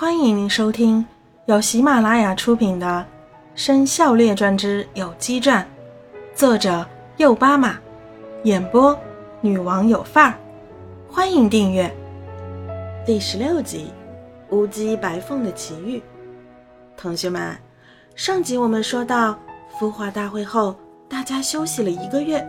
欢迎您收听由喜马拉雅出品的《生肖列传之有机传》，作者右巴马，演播女王有范儿。欢迎订阅第十六集《乌鸡白凤的奇遇》。同学们，上集我们说到孵化大会后，大家休息了一个月，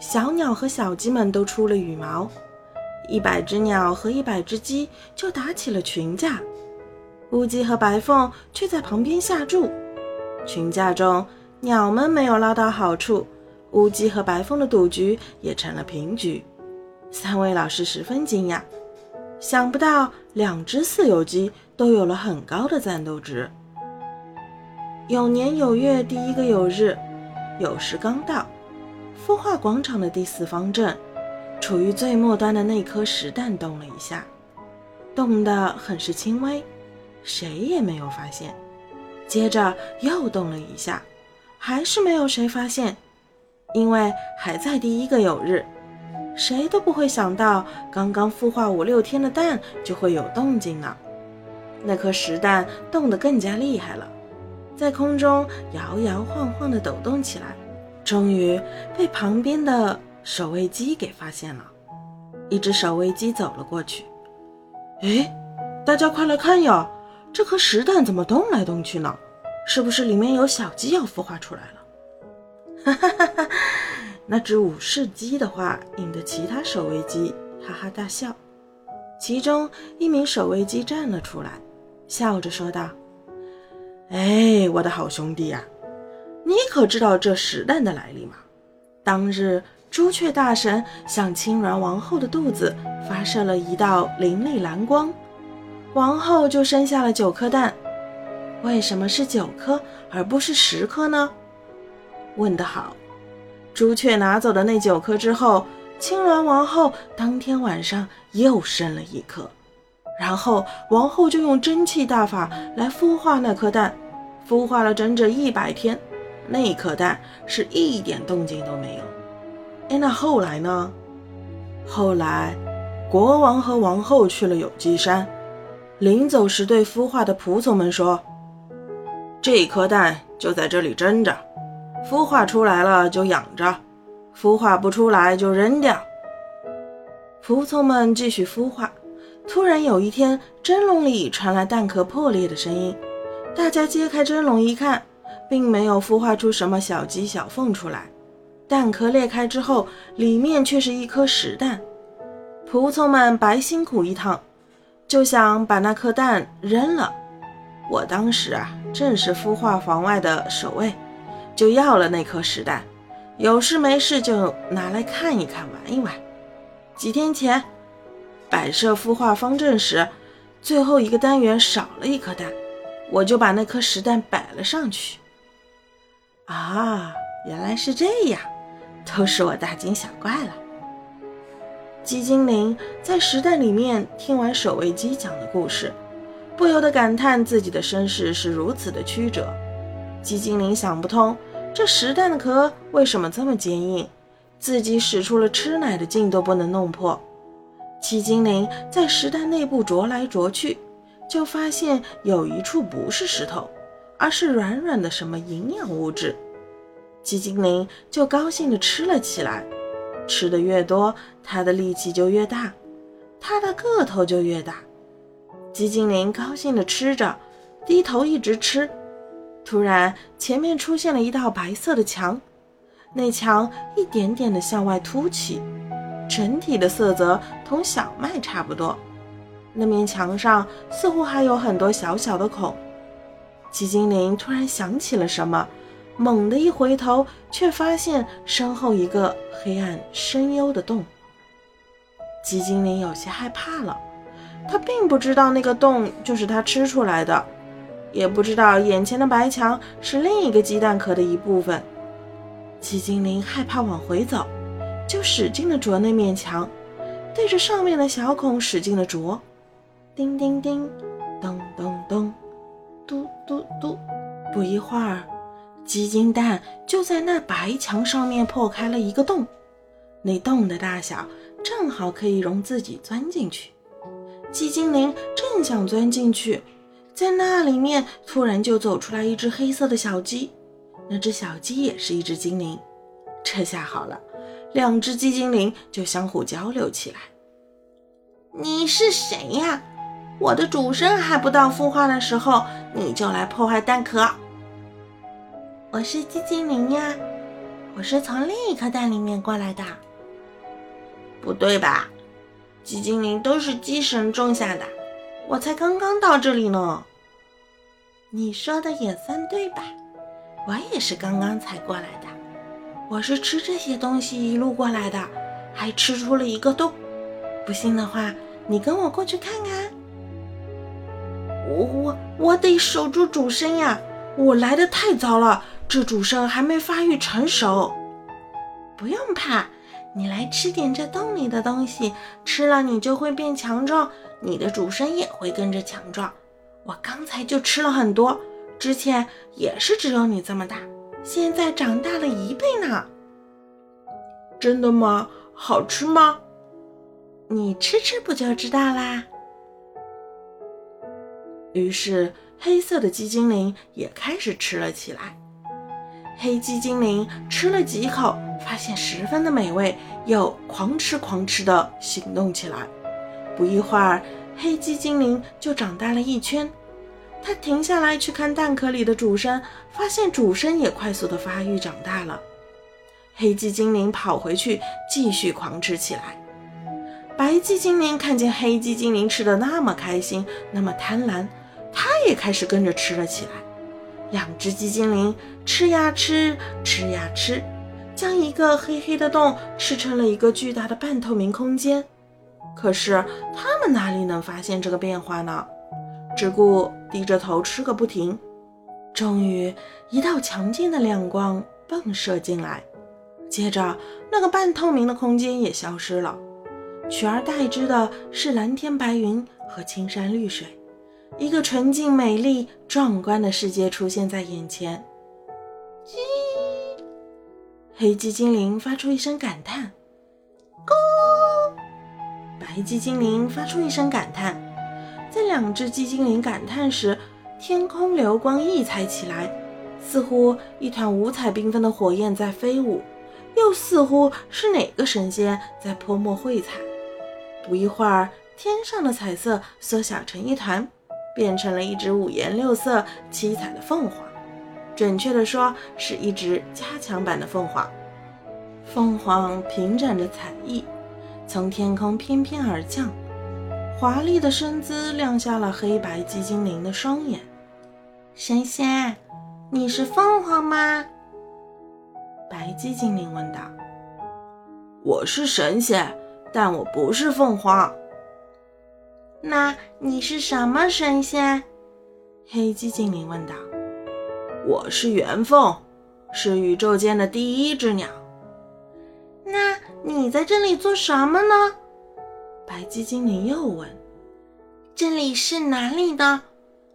小鸟和小鸡们都出了羽毛，一百只鸟和一百只鸡就打起了群架。乌鸡和白凤却在旁边下注，群架中鸟们没有捞到好处，乌鸡和白凤的赌局也成了平局。三位老师十分惊讶，想不到两只四有鸡都有了很高的战斗值。有年有月第一个有日，酉时刚到，孵化广场的第四方阵，处于最末端的那颗石蛋动了一下，动得很是轻微。谁也没有发现，接着又动了一下，还是没有谁发现，因为还在第一个有日，谁都不会想到刚刚孵化五六天的蛋就会有动静呢。那颗石蛋动得更加厉害了，在空中摇摇晃晃地抖动起来，终于被旁边的守卫鸡给发现了。一只守卫鸡走了过去，哎，大家快来看呀！这颗石蛋怎么动来动去呢？是不是里面有小鸡要孵化出来了？哈哈哈哈！那只武士鸡的话引得其他守卫鸡哈哈大笑。其中一名守卫鸡站了出来，笑着说道：“哎，我的好兄弟呀，你可知道这石蛋的来历吗？当日朱雀大神向青鸾王后的肚子发射了一道凌厉蓝光。”王后就生下了九颗蛋，为什么是九颗而不是十颗呢？问得好！朱雀拿走的那九颗之后，青鸾王后当天晚上又生了一颗，然后王后就用真气大法来孵化那颗蛋，孵化了整整一百天，那颗蛋是一点动静都没有。哎，那后来呢？后来，国王和王后去了有机山。临走时，对孵化的仆从们说：“这颗蛋就在这里蒸着，孵化出来了就养着，孵化不出来就扔掉。”仆从们继续孵化。突然有一天，蒸笼里传来蛋壳破裂的声音。大家揭开蒸笼一看，并没有孵化出什么小鸡、小凤出来。蛋壳裂开之后，里面却是一颗石蛋。仆从们白辛苦一趟。就想把那颗蛋扔了。我当时啊，正是孵化房外的守卫，就要了那颗石蛋，有事没事就拿来看一看、玩一玩。几天前摆设孵化方阵时，最后一个单元少了一颗蛋，我就把那颗石蛋摆了上去。啊，原来是这样，都是我大惊小怪了。鸡精灵在石蛋里面听完守卫鸡讲的故事，不由得感叹自己的身世是如此的曲折。鸡精灵想不通，这石蛋的壳为什么这么坚硬，自己使出了吃奶的劲都不能弄破。鸡精灵在石蛋内部啄来啄去，就发现有一处不是石头，而是软软的什么营养物质。鸡精灵就高兴地吃了起来。吃的越多，它的力气就越大，它的个头就越大。鸡精灵高兴地吃着，低头一直吃。突然，前面出现了一道白色的墙，那墙一点点地向外凸起，整体的色泽同小麦差不多。那面墙上似乎还有很多小小的孔。鸡精灵突然想起了什么。猛地一回头，却发现身后一个黑暗深幽的洞。鸡精灵有些害怕了，他并不知道那个洞就是他吃出来的，也不知道眼前的白墙是另一个鸡蛋壳的一部分。鸡精灵害怕往回走，就使劲地啄那面墙，对着上面的小孔使劲地啄。叮叮叮，咚咚咚，嘟嘟嘟，不一会儿。鸡精蛋就在那白墙上面破开了一个洞，那洞的大小正好可以容自己钻进去。鸡精灵正想钻进去，在那里面突然就走出来一只黑色的小鸡，那只小鸡也是一只精灵。这下好了，两只鸡精灵就相互交流起来。你是谁呀？我的主身还不到孵化的时候，你就来破坏蛋壳？我是鸡精灵呀，我是从另一颗蛋里面过来的。不对吧？鸡精灵都是鸡神种下的，我才刚刚到这里呢。你说的也算对吧？我也是刚刚才过来的，我是吃这些东西一路过来的，还吃出了一个洞。不信的话，你跟我过去看看。我我我得守住主身呀！我来的太早了，这主身还没发育成熟。不用怕。你来吃点这洞里的东西，吃了你就会变强壮，你的主身也会跟着强壮。我刚才就吃了很多，之前也是只有你这么大，现在长大了一倍呢。真的吗？好吃吗？你吃吃不就知道啦。于是黑色的鸡精灵也开始吃了起来。黑鸡精灵吃了几口，发现十分的美味，又狂吃狂吃的行动起来。不一会儿，黑鸡精灵就长大了一圈。它停下来去看蛋壳里的主身，发现主身也快速的发育长大了。黑鸡精灵跑回去继续狂吃起来。白鸡精灵看见黑鸡精灵吃的那么开心，那么贪婪，它也开始跟着吃了起来。两只鸡精灵吃呀吃，吃呀吃，将一个黑黑的洞吃成了一个巨大的半透明空间。可是他们哪里能发现这个变化呢？只顾低着头吃个不停。终于，一道强劲的亮光迸射进来，接着那个半透明的空间也消失了，取而代之的是蓝天白云和青山绿水。一个纯净、美丽、壮观的世界出现在眼前。鸡，黑鸡精灵发出一声感叹。咕，白鸡精灵发出一声感叹。在两只鸡精灵感叹时，天空流光溢彩起来，似乎一团五彩缤纷的火焰在飞舞，又似乎是哪个神仙在泼墨绘彩。不一会儿，天上的彩色缩小成一团。变成了一只五颜六色、七彩的凤凰，准确的说，是一只加强版的凤凰。凤凰平展着彩翼，从天空翩翩而降，华丽的身姿亮瞎了黑白鸡精灵的双眼。神仙，你是凤凰吗？白鸡精灵问道。我是神仙，但我不是凤凰。那你是什么神仙？黑鸡精灵问道。我是元凤，是宇宙间的第一只鸟。那你在这里做什么呢？白鸡精灵又问。这里是哪里的？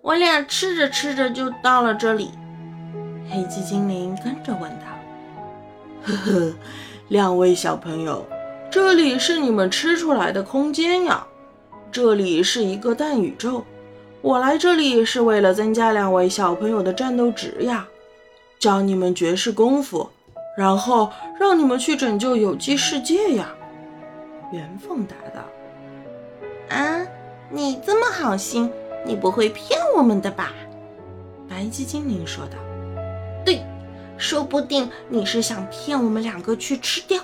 我俩吃着吃着就到了这里。黑鸡精灵跟着问道。呵呵，两位小朋友，这里是你们吃出来的空间呀。这里是一个蛋宇宙，我来这里是为了增加两位小朋友的战斗值呀，教你们绝世功夫，然后让你们去拯救有机世界呀。袁凤答道：“啊，你这么好心，你不会骗我们的吧？”白鸡精灵说道：“对，说不定你是想骗我们两个去吃掉。”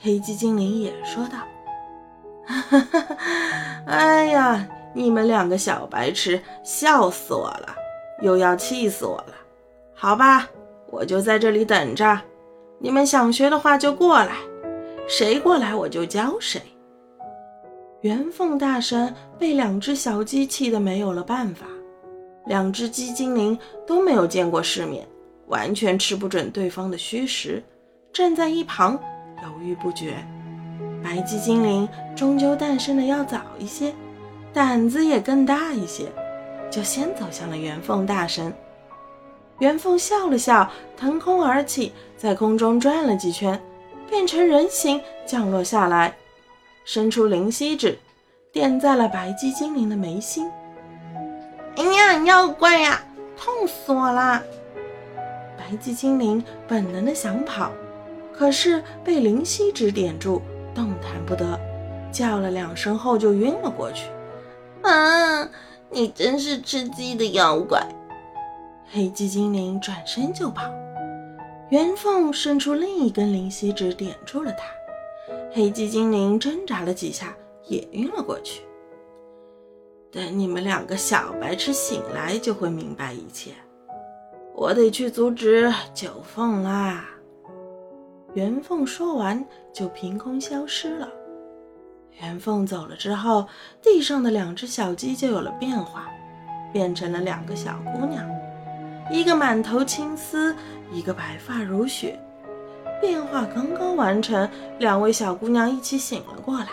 黑鸡精灵也说道。哈哈哈！哎呀，你们两个小白痴，笑死我了，又要气死我了。好吧，我就在这里等着。你们想学的话就过来，谁过来我就教谁。圆凤大神被两只小鸡气得没有了办法，两只鸡精灵都没有见过世面，完全吃不准对方的虚实，站在一旁犹豫不决。白鸡精灵终究诞生的要早一些，胆子也更大一些，就先走向了元凤大神。元凤笑了笑，腾空而起，在空中转了几圈，变成人形降落下来，伸出灵犀指，点在了白鸡精灵的眉心。哎呀，妖怪呀，痛死我啦！白鸡精灵本能的想跑，可是被灵犀指点住，动弹不得，叫了两声后就晕了过去。啊，你真是吃鸡的妖怪！黑鸡精灵转身就跑，圆凤伸出另一根灵犀指点住了他。黑鸡精灵挣扎了几下，也晕了过去。等你们两个小白痴醒来，就会明白一切。我得去阻止九凤啦！元凤说完，就凭空消失了。元凤走了之后，地上的两只小鸡就有了变化，变成了两个小姑娘，一个满头青丝，一个白发如雪。变化刚刚完成，两位小姑娘一起醒了过来。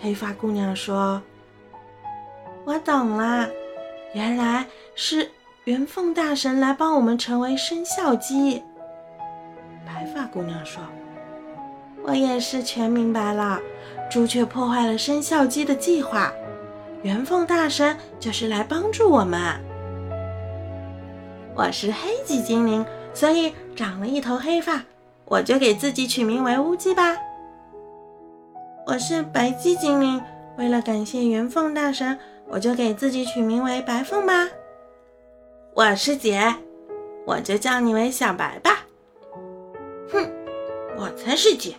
黑发姑娘说：“我懂了，原来是……”元凤大神来帮我们成为生肖鸡。姑娘说：“我也是全明白了。朱雀破坏了生肖鸡的计划，圆凤大神就是来帮助我们。我是黑鸡精灵，所以长了一头黑发，我就给自己取名为乌鸡吧。我是白鸡精灵，为了感谢圆凤大神，我就给自己取名为白凤吧。”我是姐，我就叫你为小白吧。我才是姐，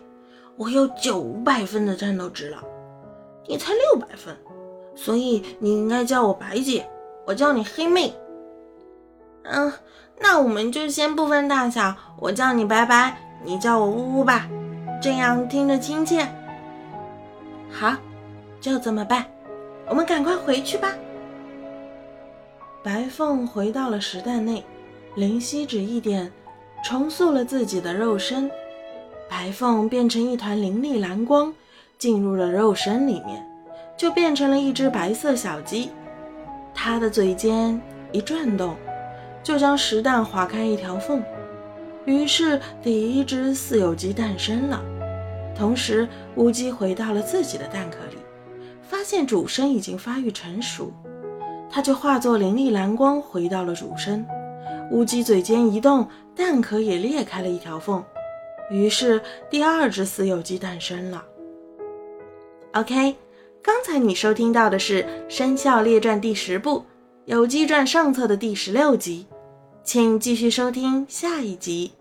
我有九百分的战斗值了，你才六百分，所以你应该叫我白姐，我叫你黑妹。嗯，那我们就先不分大小，我叫你白白，你叫我呜呜吧，这样听着亲切。好，就这么办，我们赶快回去吧。白凤回到了石蛋内，灵犀指一点，重塑了自己的肉身。白凤变成一团凌厉蓝光，进入了肉身里面，就变成了一只白色小鸡。它的嘴尖一转动，就将石蛋划开一条缝，于是第一只四有鸡诞生了。同时，乌鸡回到了自己的蛋壳里，发现主身已经发育成熟。它就化作凌厉蓝光回到了主身，乌鸡嘴尖一动，蛋壳也裂开了一条缝，于是第二只死有鸡诞生了。OK，刚才你收听到的是《生肖列传》第十部《有机传》上册的第十六集，请继续收听下一集。